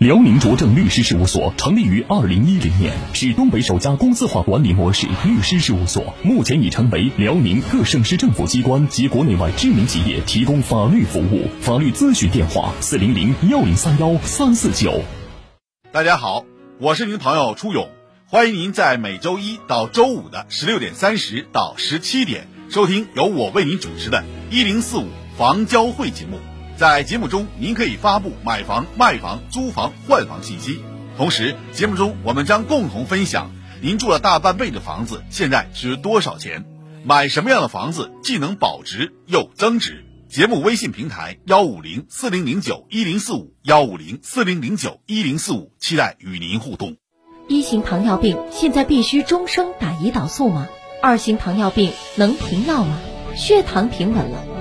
辽宁卓正律师事务所成立于二零一零年，是东北首家公司化管理模式律师事务所，目前已成为辽宁各省市政府机关及国内外知名企业提供法律服务。法律咨询电话：四零零幺零三幺三四九。大家好，我是您的朋友初勇，欢迎您在每周一到周五的十六点三十到十七点收听由我为您主持的“一零四五房交会”节目。在节目中，您可以发布买房、卖房、租房、换房信息。同时，节目中我们将共同分享您住了大半辈子的房子现在值多少钱，买什么样的房子既能保值又增值。节目微信平台幺五零四零零九一零四五幺五零四零零九一零四五，期待与您互动。一型糖尿病现在必须终生打胰岛素吗？二型糖尿病能停药吗？血糖平稳了。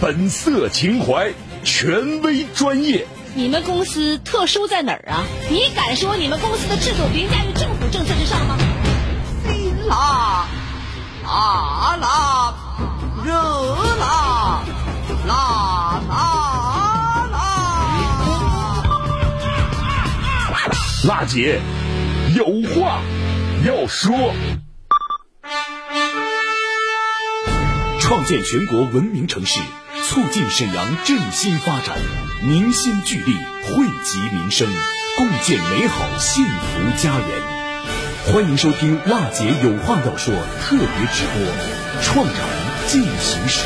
本色情怀，权威专业。你们公司特殊在哪儿啊？你敢说你们公司的制度凌驾于政府政策之上吗？辛辣，辣辣，热辣，辣辣辣。辣姐，有话要说。创建全国文明城市。促进沈阳振兴发展，凝心聚力，惠及民生，共建美好幸福家园。欢迎收听《辣姐有话要说》特别直播，《创城进行时》。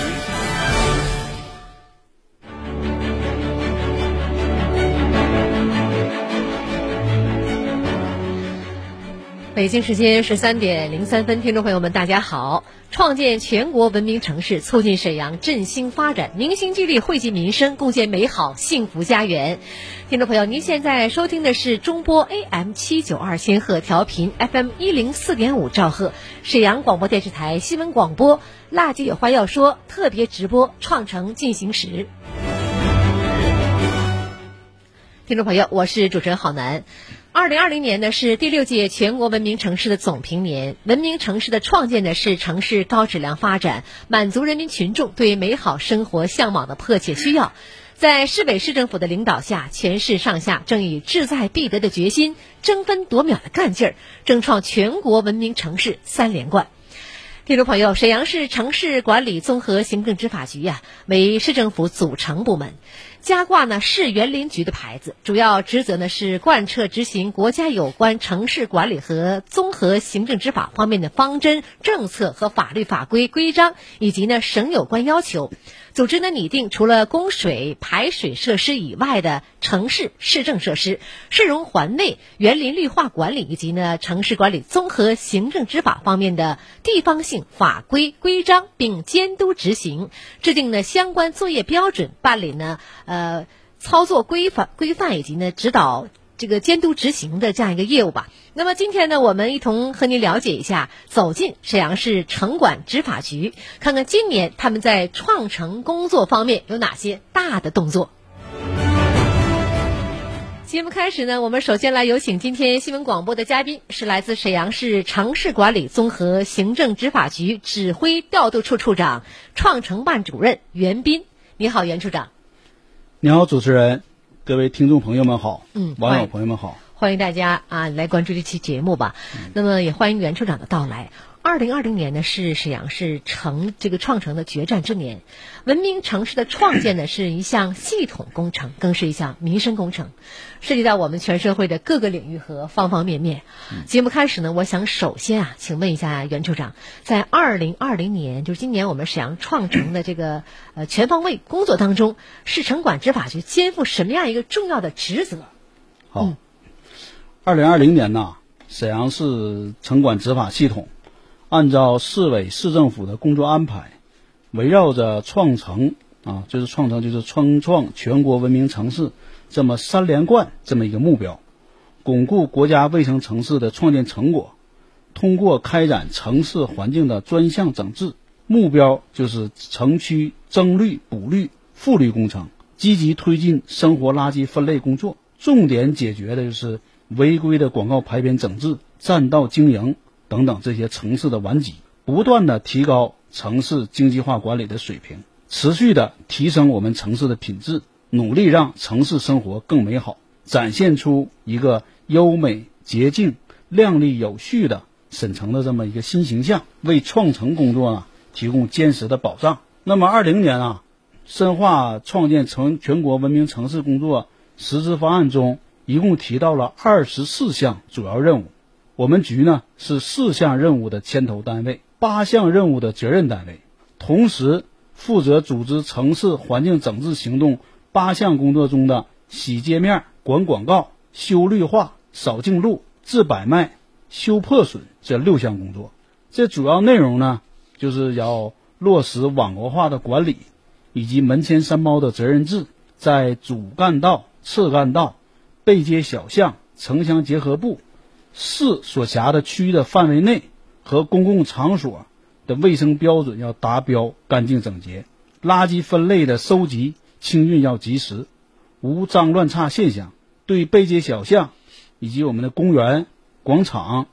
北京时间十三点零三分，听众朋友们，大家好！创建全国文明城市，促进沈阳振兴发展，凝心聚力，惠及民生，共建美好幸福家园。听众朋友，您现在收听的是中波 AM 七九二千赫调频，FM 一零四点五兆赫，沈阳广播电视台新闻广播。辣姐有话要说，特别直播创城进行时。听众朋友，我是主持人郝楠。二零二零年呢是第六届全国文明城市的总评年，文明城市的创建呢是城市高质量发展，满足人民群众对美好生活向往的迫切需要。在市委市政府的领导下，全市上下正以志在必得的决心、争分夺秒的干劲儿，争创全国文明城市三连冠。听众朋友，沈阳市城市管理综合行政执法局呀、为市政府组成部门，加挂呢市园林局的牌子，主要职责呢是贯彻执行国家有关城市管理和综合行政执法方面的方针、政策和法律法规规章，以及呢省有关要求。组织呢拟定除了供水、排水设施以外的城市市政设施、市容环内园林绿化管理以及呢城市管理综合行政执法方面的地方性法规规章，并监督执行，制定呢相关作业标准，办理呢呃操作规范规范以及呢指导。这个监督执行的这样一个业务吧。那么今天呢，我们一同和您了解一下，走进沈阳市城管执法局，看看今年他们在创城工作方面有哪些大的动作。节目开始呢，我们首先来有请今天新闻广播的嘉宾是来自沈阳市城市管理综合行政执法局指挥调度处处长、创城办主任袁斌。你好，袁处长。你好，主持人，各位听众朋友们好，嗯网友朋友们好。欢迎大家啊来关注这期节目吧。那么也欢迎袁处长的到来。二零二零年呢是沈阳市城这个创城的决战之年，文明城市的创建呢是一项系统工程，更是一项民生工程，涉及到我们全社会的各个领域和方方面面。节目开始呢，我想首先啊，请问一下袁处长，在二零二零年，就是今年我们沈阳创城的这个呃全方位工作当中，市城管执法局肩负什么样一个重要的职责？好，二零二零年呢，沈阳市城管执法系统按照市委市政府的工作安排，围绕着创城啊，就是创城就是创创全国文明城市这么三连冠这么一个目标，巩固国家卫生城市的创建成果，通过开展城市环境的专项整治，目标就是城区增绿、补绿、复绿工程，积极推进生活垃圾分类工作，重点解决的就是违规的广告牌匾整治、占道经营等等这些城市的顽疾，不断的提高城市经济化管理的水平，持续的提升我们城市的品质，努力让城市生活更美好，展现出一个优美、洁净、亮丽、有序的沈城的这么一个新形象，为创城工作呢提供坚实的保障。那么，二零年啊，深化创建成全国文明城市工作实施方案中，一共提到了二十四项主要任务。我们局呢是四项任务的牵头单位，八项任务的责任单位，同时负责组织城市环境整治行动八项工作中的洗街面、管广告、修绿化、扫净路、治摆卖、修破损这六项工作。这主要内容呢，就是要落实网格化的管理，以及门前三包的责任制，在主干道、次干道、背街小巷、城乡结合部、市所辖的区域的范围内和公共场所的卫生标准要达标、干净整洁，垃圾分类的收集清运要及时，无脏乱差现象。对背街小巷以及我们的公园、广场、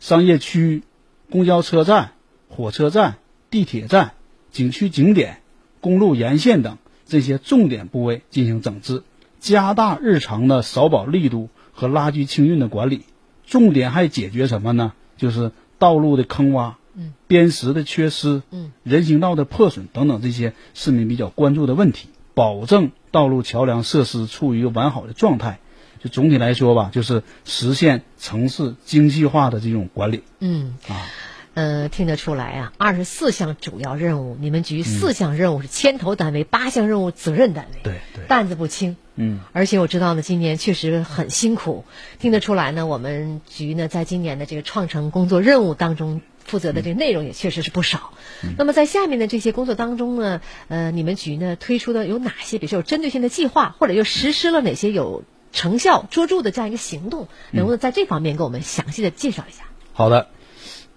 商业区、公交车站、火车站、地铁站、景区景点、公路沿线等这些重点部位进行整治，加大日常的扫保力度和垃圾清运的管理。重点还解决什么呢？就是道路的坑洼、嗯，边石的缺失、嗯，人行道的破损等等这些市民比较关注的问题，保证道路桥梁设施处于一个完好的状态。就总体来说吧，就是实现城市精细化的这种管理嗯，啊。呃，听得出来啊，二十四项主要任务，你们局四项任务是牵头单位，八项任务责任单位，对对，担子不轻。嗯，而且我知道呢，今年确实很辛苦，听得出来呢，我们局呢在今年的这个创城工作任务当中负责的这个内容也确实是不少。那么在下面的这些工作当中呢，呃，你们局呢推出的有哪些，比如说有针对性的计划，或者又实施了哪些有成效卓著的这样一个行动，能不能在这方面给我们详细的介绍一下？好的，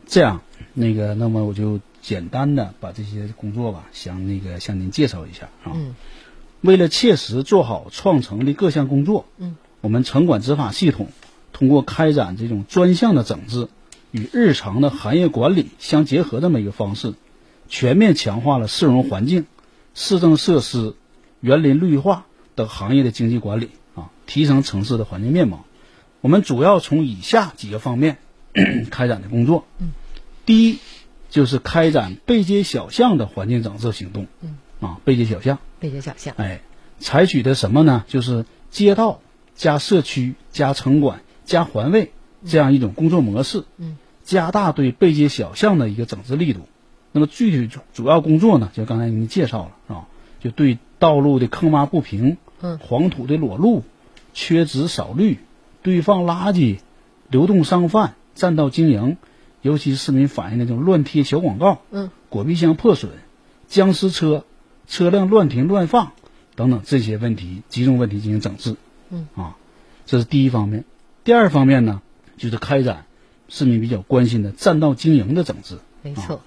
这样那个，那么我就简单的把这些工作吧，向那个向您介绍一下啊。嗯为了切实做好创城的各项工作，嗯，我们城管执法系统通过开展这种专项的整治，与日常的行业管理相结合这么一个方式，全面强化了市容环境、市政设施、园林绿化等行业的经济管理啊，提升城市的环境面貌。我们主要从以下几个方面 开展的工作。嗯，第一就是开展背街小巷的环境整治行动。嗯，啊，背街小巷，背街小巷，哎，采取的什么呢？就是街道加社区加城管加环卫这样一种工作模式。嗯，加大对背街小巷的一个整治力度。那么具体主主要工作呢，就刚才您介绍了，是吧？就对道路的坑洼不平、嗯黄土的裸露、缺植少绿、堆放垃圾、流动商贩、占道经营，尤其是市民反映的这种乱贴小广告、嗯果皮箱破损、僵尸车、车辆乱停乱放等等这些问题集中问题进行整治。嗯啊，这是第一方面。第二方面呢，就是开展市民比较关心的占道经营的整治。没错。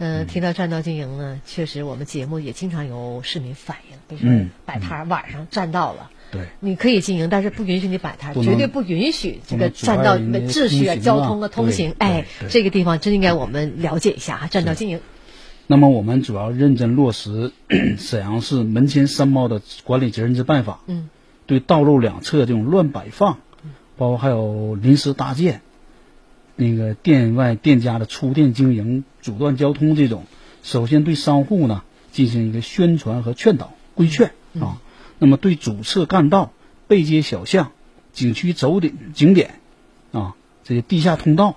嗯、提到占道经营呢，确实我们节目也经常有市民反映，比如说嗯摆摊儿晚上占道了。对，你可以经营，但是不允许你摆摊儿，绝对不允许这个占道秩序啊、交通啊、通行。对哎，这个地方真应该我们了解一下啊，占道经营。那么我们主要认真落实 沈阳市门前三包的管理责任制办法，嗯，对道路两侧这种乱摆放，包括还有临时搭建，那个店外店家的出店经营、阻断交通这种，首先对商户呢进行一个宣传和劝导规劝啊。那么对主次干道、背街小巷、景区走点景点啊这些地下通道、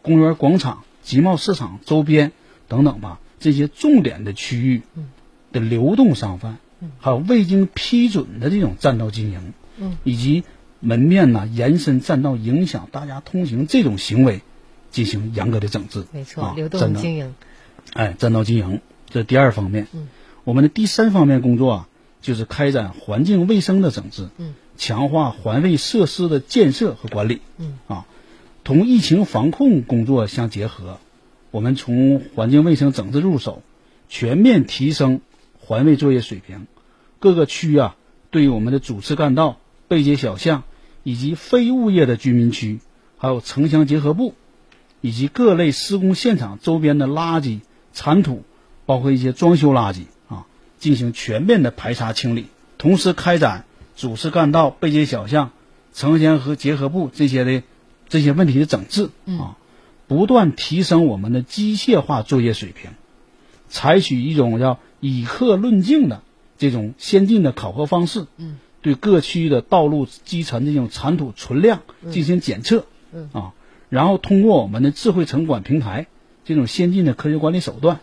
公园广场、集贸市场周边等等吧，这些重点的区域的流动商贩，还有未经批准的这种占道经营，嗯，以及门面呐、延伸占道影响大家通行这种行为，进行严格的整治。没错，啊流占道动经营。哎，占道经营，这是第二方面。嗯，我们的第三方面工作啊，就是开展环境卫生的整治。嗯，强化环卫设施的建设和管理。嗯，啊，同疫情防控工作相结合，我们从环境卫生整治入手，全面提升环卫作业水平。各个区啊，对我们的主次干道、背街小巷以及非物业的居民区，还有城乡结合部，以及各类施工现场周边的垃圾、残土，包括一些装修垃圾啊，进行全面的排查清理，同时开展主次干道、背街小巷、城乡和结合部这些的这些问题的整治啊，不断提升我们的机械化作业水平，采取一种叫以客论境的这种先进的考核方式，嗯，对各区的道路基层这种残土存量进行检测，嗯啊，然后通过我们的智慧城管平台这种先进的科学管理手段，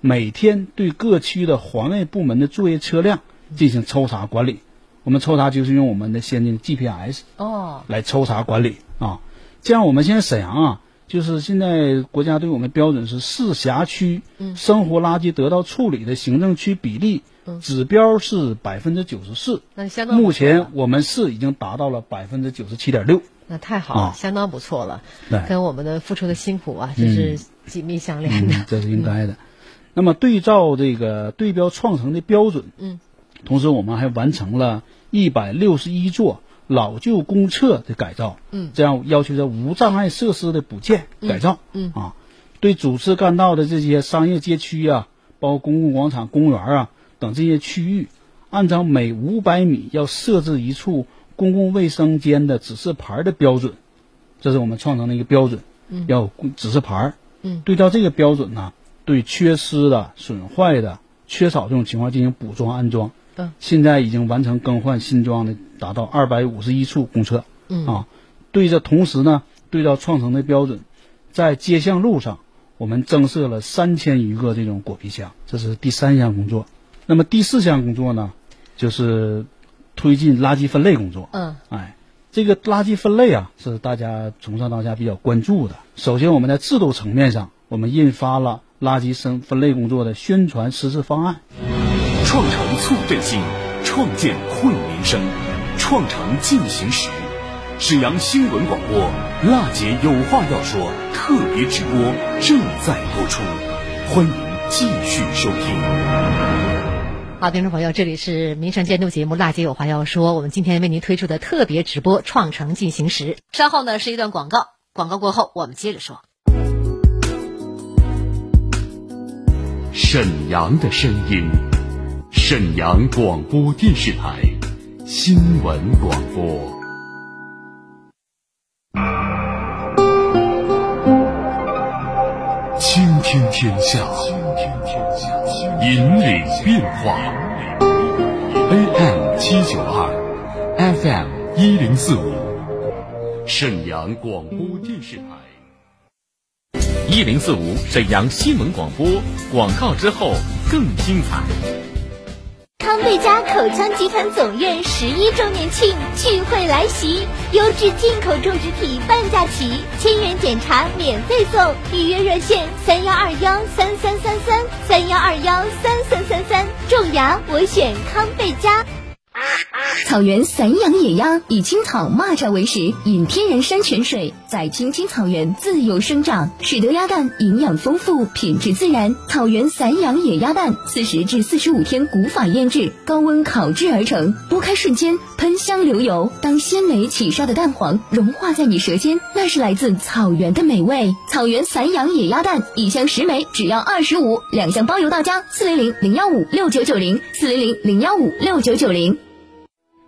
每天对各区的环卫部门的作业车辆进行抽查管理。我们抽查就是用我们的先进的 GPS 哦，来抽查管理啊。这样，我们现在沈阳啊，就是现在国家对我们标准是市辖区生活垃圾得到处理的行政区比例指标是百分之九十四。那相当目前我们市已经达到了百分之九十七点六。那太好了，啊相当不错了。对跟我们的付出的辛苦啊，这是紧密相连的。嗯，这是应该的。那么对照这个对标创城的标准，嗯，同时我们还完成了一百六十一座老旧公厕的改造，嗯。这样要求的无障碍设施的补建、改造，嗯啊，对主次干道的这些商业街区啊，包括公共广场、公园啊等这些区域，按照每五百米要设置一处公共卫生间的指示牌的标准，这是我们创成的一个标准，嗯。要有指示牌。嗯。对照这个标准呢，对缺失的、损坏的、缺少这种情况进行补装安装。嗯，现在已经完成更换新装的，达到二百五十一处公厕。嗯啊，对着同时呢，对照创城的标准，在街巷路上，我们增设了三千余个这种果皮箱，这是第三项工作。那么第四项工作呢，就是推进垃圾分类工作。嗯哎，这个垃圾分类啊，是大家从上到下比较关注的。首先，我们在制度层面上，我们印发了垃圾分分类工作的宣传实施方案。创城促振兴，创建惠民生，创城进行时。沈阳新闻广播《辣姐有话要说》特别直播正在播出，欢迎继续收听。好，听众朋友，这里是民生监督节目《辣姐有话要说》，我们今天为您推出的特别直播《创城进行时》。稍后呢是一段广告，广告过后我们接着说。沈阳的声音，沈阳广播电视台新闻广播。倾听天下，引领变化。AM 七九二，FM 一零四五，沈阳广播电视台。一零四五沈阳新闻广播，广告之后更精彩。康贝佳口腔集团总院十一周年庆聚会来袭，优质进口种植体半价起，千元检查免费送，预约热线三幺二幺三三三三三幺二幺三三三三，种牙我选康贝佳。草原散养野鸭以青草、蚂蚱为食，饮天然山泉水，在青青草原自由生长，使得鸭蛋营养丰富、品质自然。草原散养野鸭蛋，四十至四十五天古法腌制，高温烤制而成，剥开瞬间喷香流油。当鲜美起沙的蛋黄融化在你舌尖，那是来自草原的美味。草原散养野鸭蛋，一箱十枚只要二十五，两箱包邮到家。四零零零幺五六九九零，四零零零幺五六九九零。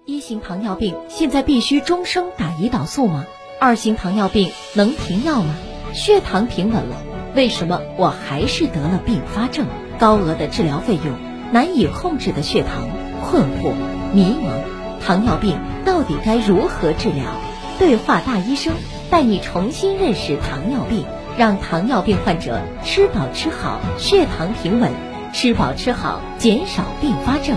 一型糖尿病现在必须终生打胰岛素吗？二型糖尿病能停药吗？血糖平稳了，为什么我还是得了并发症？高额的治疗费用，难以控制的血糖，困惑、迷茫，糖尿病到底该如何治疗？对话大医生，带你重新认识糖尿病，让糖尿病患者吃饱吃好，血糖平稳，吃饱吃好，减少并发症。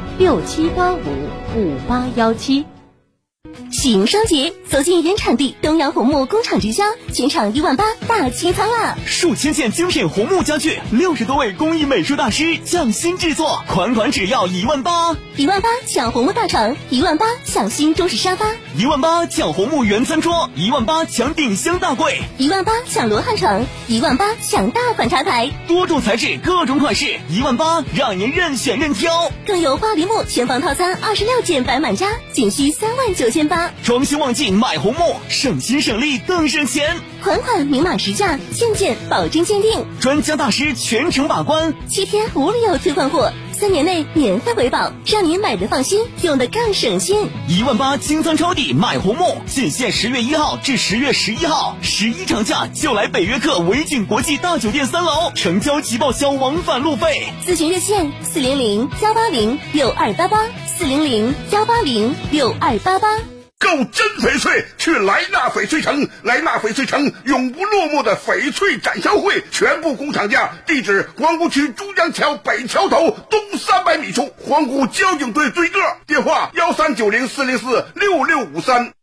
六七八五五八幺七。喜迎双节，走进原产地东阳红木工厂直销，全场一万八大清仓啦！数千件精品红木家具，六十多位工艺美术大师匠心制作，款款只要一万八。一万八抢红木大床，一万八抢新中式沙发，一万八抢红木圆餐桌，一万八抢顶箱大柜，一万八抢罗汉床，一万八抢大款茶台，多种材质，各种款式，一万八让您任选任挑。更有花梨木全房套餐二十六件摆满家，仅需三万九千八。装修旺季买红木，省心省力更省钱。款款明码实价，件件保真鉴定，专家大师全程把关，七天无理由退换货，三年内免费维保，让您买的放心，用的更省心。一万八清仓抄底买红木，仅限十月一号至十月十一号，十一长假就来北约克维景国际大酒店三楼，成交即报销往返路费。咨询热线：四零零幺八零六二八八，四零零幺八零六二八八。购真翡翠，去莱纳翡翠城。莱纳翡翠城永不落幕的翡翠展销会，全部工厂价。地址：皇姑区珠江桥北桥头东三百米处，皇姑交警队对个。电话：幺三九零四零四六六五三。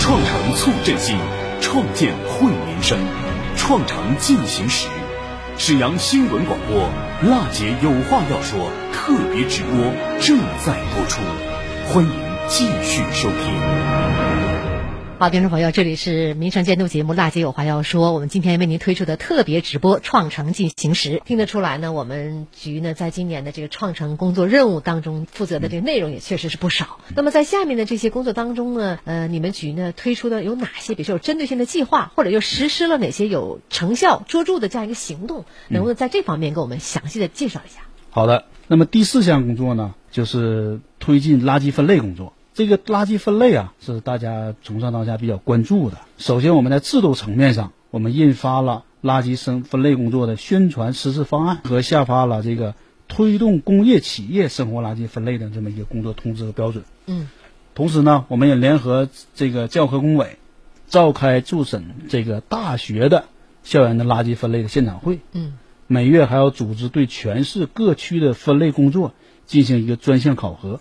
创城促振兴，创建惠民生，创城进行时。沈阳新闻广播娜姐有话要说特别直播正在播出。欢迎继续收听。好，听众朋友，这里是民生监督节目《辣姐有话要说》，我们今天为您推出的特别直播《创城进行时》。听得出来呢，我们局呢在今年的这个创城工作任务当中负责的这个内容也确实是不少。那么在下面的这些工作当中呢，呃，你们局呢推出的有哪些，比如说有针对性的计划，或者又实施了哪些有成效卓著的这样一个行动？能不能在这方面给我们详细的介绍一下？好的，那么第四项工作呢，就是推进垃圾分类工作。这个垃圾分类啊，是大家从上到下比较关注的。首先，我们在制度层面上，我们印发了垃圾生分类工作的宣传实施方案和下发了这个推动工业企业生活垃圾分类的这么一个工作通知和标准。嗯。同时呢，我们也联合这个教科工委，召开驻审这个大学的校园的垃圾分类的现场会。嗯。每月还要组织对全市各区的分类工作进行一个专项考核，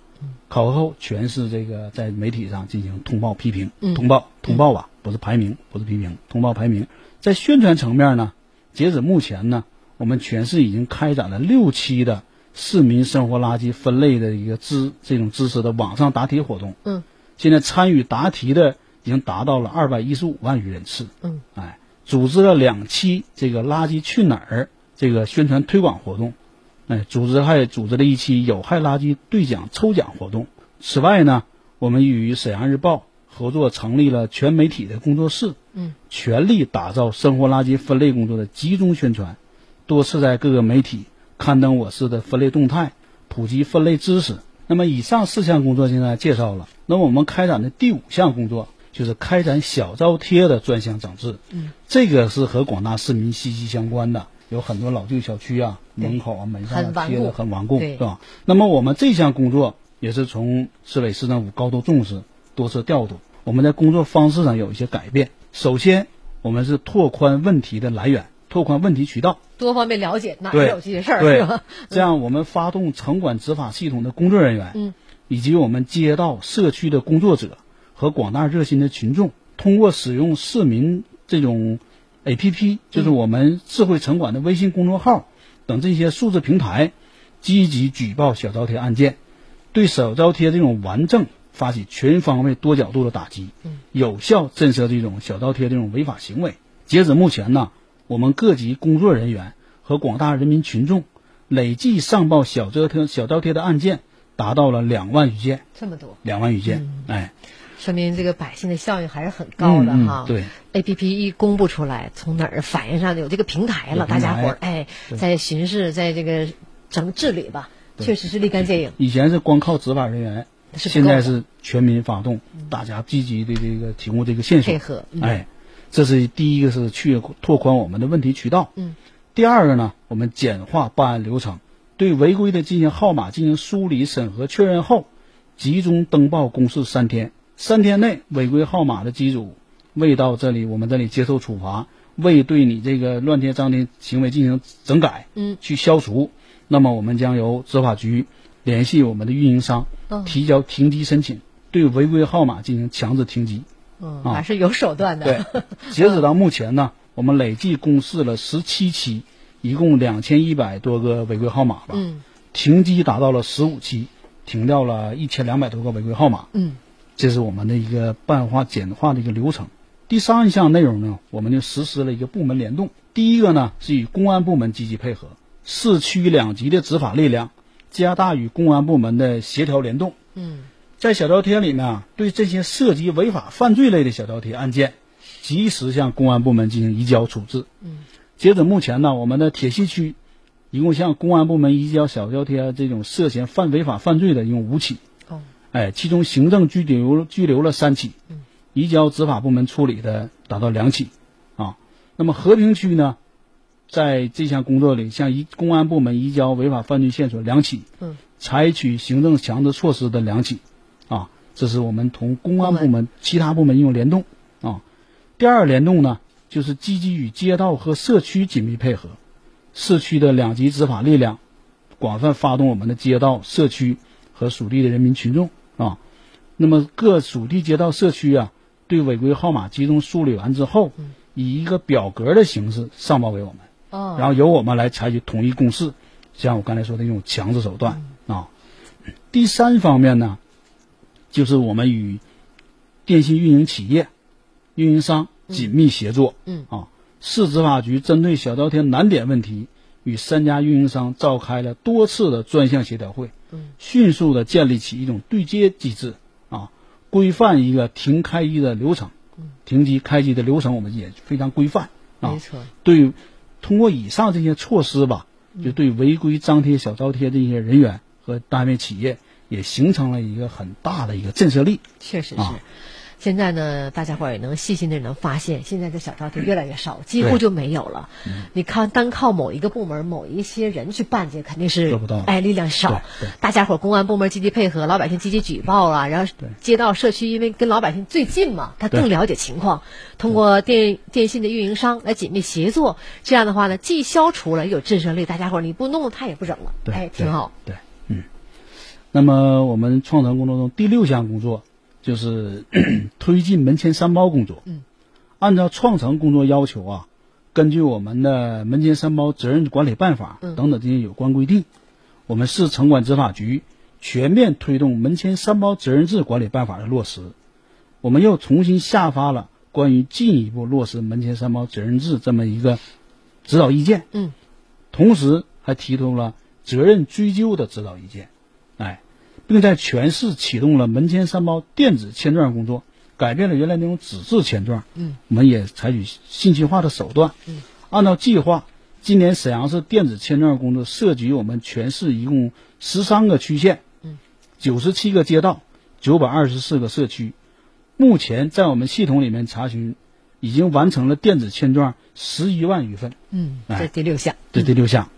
考核后全市这个在媒体上进行通报批评，通报通报吧，不是排名，不是批评，通报排名。在宣传层面呢，截止目前呢，我们全市已经开展了六期的市民生活垃圾分类的一个知这种知识的网上答题活动。嗯，现在参与答题的已经达到了二百一十五万余人次。嗯，哎。组织了两期这个“垃圾去哪儿”这个宣传推广活动，哎，组织还组织了一期有害垃圾兑奖抽奖活动。此外呢，我们与沈阳日报合作成立了全媒体的工作室，嗯，全力打造生活垃圾分类工作的集中宣传，多次在各个媒体刊登我市的分类动态，普及分类知识。那么以上四项工作现在介绍了，那么我们开展的第五项工作就是开展小招贴的专项整治，嗯，这个是和广大市民息息相关的。有很多老旧小区啊，门口啊、门上啊贴的很顽固，对是吧？那么我们这项工作也是从市委市政府高度重视，多次调度。我们在工作方式上有一些改变。首先，我们是拓宽问题的来源，拓宽问题渠道，多方面了解哪儿有这些事儿，对是吧？这样，我们发动城管执法系统的工作人员，嗯，以及我们街道、社区的工作者和广大热心的群众，通过使用市民这种 APP，就是我们智慧城管的微信公众号等这些数字平台，积极举报小招贴案件，对小招贴这种顽症发起全方位、多角度的打击，有效震慑这种小招贴这种违法行为。截止目前呢，我们各级工作人员和广大人民群众累计上报小招贴小招贴的案件达到了两万余件，这么多，两万余件，哎，说明这个百姓的效应还是很高的哈。对，A P P 一公布出来，从哪儿反映上有这个平台了，台大家伙儿哎，在巡视，在这个整治理吧，确实是立竿见影。以前是光靠执法人员，现在是全民发动，大家积极的这个提供这个线索。配合嗯。哎，这是第一个是去拓宽我们的问题渠道。嗯，第二个呢，我们简化办案流程，对违规的进行号码进行梳理、审核、确认后，集中登报公示三天，三天内违规号码的机主未到这里，我们这里接受处罚，未对你这个乱贴张贴行为进行整改，嗯，去消除，那么我们将由执法局联系我们的运营商，嗯提交停机申请，对违规号码进行强制停机。嗯，啊还是有手段的。对，截止到目前呢，我们累计公示了十七期，一共两千一百多个违规号码吧。嗯停机达到了十五期，停掉了一千两百多个违规号码。嗯，这是我们的一个办化简化的一个流程。第三项内容呢，我们就实施了一个部门联动。第一个呢是与公安部门积极配合，市区两级的执法力量加大与公安部门的协调联动。嗯，在小招贴里面啊，对这些涉及违法犯罪类的小招贴案件，及时向公安部门进行移交处置。嗯，截止目前呢，我们的铁西区一共向公安部门移交小招贴这种涉嫌犯违法犯罪的一共五起。哦，哎，其中行政拘留拘留了三起，嗯移交执法部门处理的达到两起，啊，那么和平区呢，在这项工作里向移公安部门移交违法犯罪线索两起，嗯，采取行政强制措施的两起，啊，这是我们同公安部门其他部门用联动啊。第二联动呢，就是积极与街道和社区紧密配合，市区的两级执法力量广泛发动我们的街道、社区和属地的人民群众啊。那么各属地街道社区啊，对违规号码集中梳理完之后，以一个表格的形式上报给我们，哦，然后由我们来采取统一公示，像我刚才说的那种强制手段啊。第三方面呢，就是我们与电信运营企业、运营商紧密协作，嗯。啊，市执法局针对小招贴难点问题，与三家运营商召开了多次的专项协调会，嗯，迅速的建立起一种对接机制啊，规范一个停开机的流程，停机开机的流程我们也非常规范啊没，错，对，通过以上这些措施吧，就对违规张贴小招贴这些人员和单位企业也形成了一个很大的一个震慑力。确实是。啊现在呢，大家伙儿也能细心的能发现，现在这小招贴越来越少，几乎就没有了。你看，单靠某一个部门、某一些人去办这，肯定是做不到哎，力量少。大家伙儿公安部门积极配合，老百姓积极举报啊，然后街道社区因为跟老百姓最近嘛，他更了解情况，通过电电信的运营商来紧密协作，这样的话呢，既消除了又有震慑力，大家伙儿你不弄他也不整了，对哎，挺好。对，嗯。那么我们创城工作中第六项工作就是 推进门前三包工作。嗯，按照创城工作要求啊，根据我们的门前三包责任管理办法嗯等等这些有关规定，我们市城管执法局全面推动门前三包责任制管理办法的落实。我们又重新下发了关关于进一步落实门前三包责任制这么一个指导意见。嗯，同时还提出了责任追究的指导意见，哎，并在全市启动了门前三包电子签状工作，改变了原来那种纸质签状。嗯，我们也采取信息化的手段。嗯，按照计划，今年沈阳市电子签状工作涉及我们全市一共十三个区县，嗯，九十七个街道，九百二十四个社区。目前在我们系统里面查询，已经完成了电子签状十一万余份。嗯，哎这第六项。这第六项。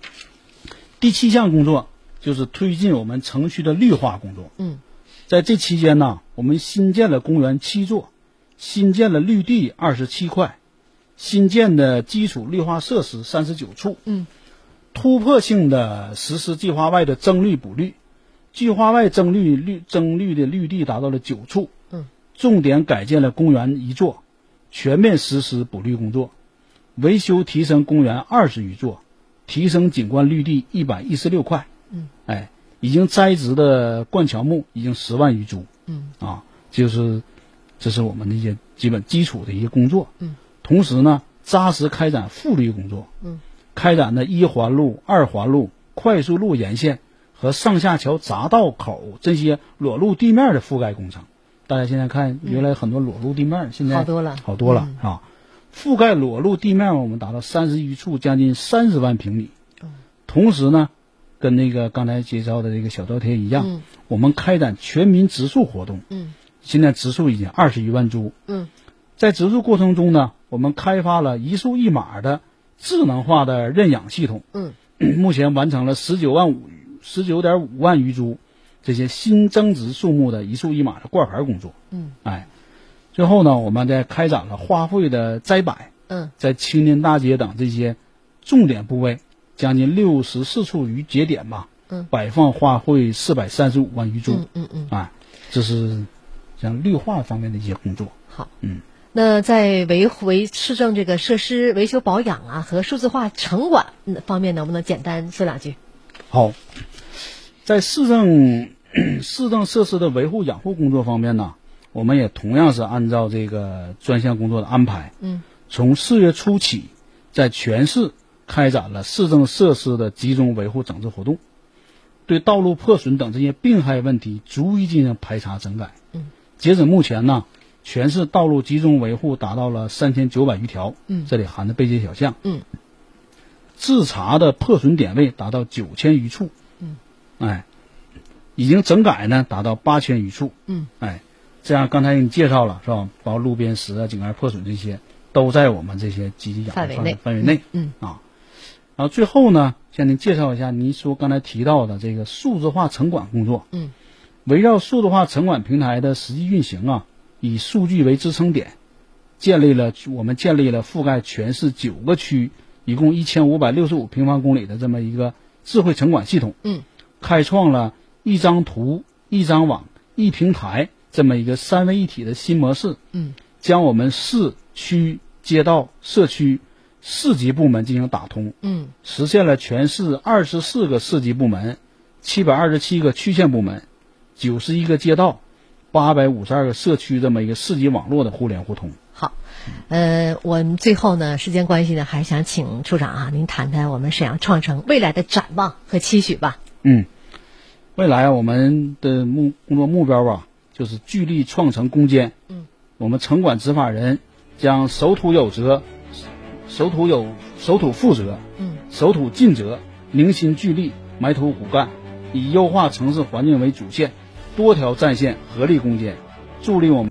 第七项工作就是推进我们城区的绿化工作。嗯，在这期间呢，我们新建了公园七座，新建了绿地二十七块，新建的基础绿化设施三十九处。嗯，突破性的实施计划外的增绿补绿，计划外增绿绿增绿的绿地达到了九处。嗯，重点改建了公园一座，全面实施补绿工作，维修提升公园二十余座，提升景观绿地一百一十六块。嗯，哎，已经栽植的灌乔木已经十万余株。嗯，啊，就是这是我们的一些基本基础的一些工作。嗯，同时呢，扎实开展复绿工作。嗯，开展的一环路、二环路、快速路沿线和上下桥匝道口这些裸露地面的覆盖工程。大家现在看，原来很多裸露地面，现在好多了好多了、啊！覆盖裸露地面，我们达到三十余处，将近三十万平米。同时呢，跟那个刚才介绍的这个小照贴一样，嗯我们开展全民植树活动。嗯现在植树已经二十余万株。嗯在植树过程中呢，我们开发了一树一码的智能化的认养系统。嗯，目前完成了十九万五十九点五万余株这些新增植树木的一树一码的挂牌工作。嗯，哎，最后呢，我们在开展了花卉的栽摆，嗯在青年大街等这些重点部位，将近六十四处余节点吧，嗯摆放花卉四百三十五万余株。嗯嗯嗯。啊，这是像绿化方面的一些工作。好，嗯，那在维护维市政这个设施维修保养啊和数字化城管嗯方面，能不能简单说两句？好，在市政 市政设施的维护养护工作方面呢，我们也同样是按照这个专项工作的安排，嗯，从四月初起，在全市开展了市政设施的集中维护整治活动，对道路破损等这些病害问题逐一进行排查整改。嗯，截止目前呢，全市道路集中维护达到了三千九百余条，嗯。这里含的背街小巷，嗯，自查的破损点位达到九千余处，嗯，哎，已经整改呢达到八千余处，嗯，哎，这样刚才给你介绍了是吧？包括路边石啊、井盖破损这些，都在我们这些积极养护范围内。范围内，嗯。啊，然后最后呢，向您介绍一下您说刚才提到的这个数字化城管工作，嗯，围绕数字化城管平台的实际运行啊，以数据为支撑点，建立了我们建立了覆盖全市九个区，一共一千五百六十五平方公里的这么一个智慧城管系统，嗯，开创了一张图、一张网、一平台这么一个三位一体的新模式，嗯，将我们市区、街道、社区四级部门进行打通，嗯实现了全市二十四个市级部门、七百二十七个区县部门、九十一个街道、八百五十二个社区这么一个市级网络的互联互通。好，呃，我们最后呢，时间关系呢，还想请处长啊，您谈谈我们沈阳创城未来的展望和期许吧。嗯，未来我们的目工作目标吧，就是聚力创城攻坚。嗯，我们城管执法人将守土有责，守土有守土负责，嗯，守土尽责，凝心聚力，埋头苦干，以优化城市环境为主线，多条战线合力攻坚，助力我们。